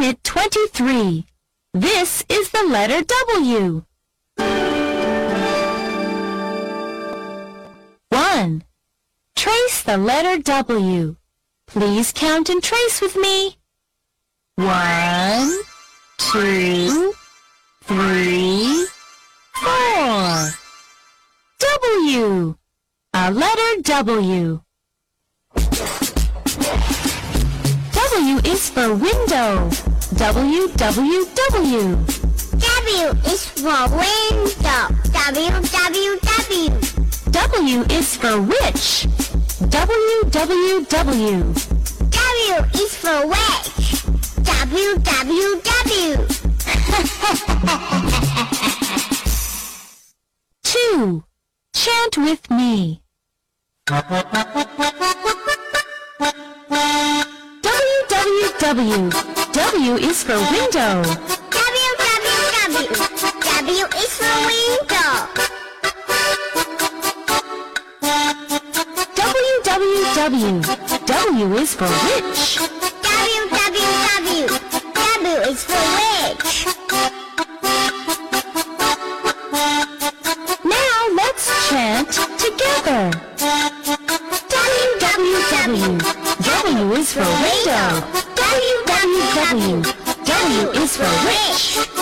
Unit 23. This is the letter W. 1. Trace the letter W. Please count and trace with me. One, two, three, four. W. A letter W. W is for window. W, W, is for window. W, W, W. W is for witch. W, W, is for witch. W, W, W. Two. Chant with me. W, W, is for window. W, W, W. W is for window. W, W, W. W is for witch. W, W, W. W is for witch. Now let's chant together. W, W, W. W is for window. W, W, W. W is for witch.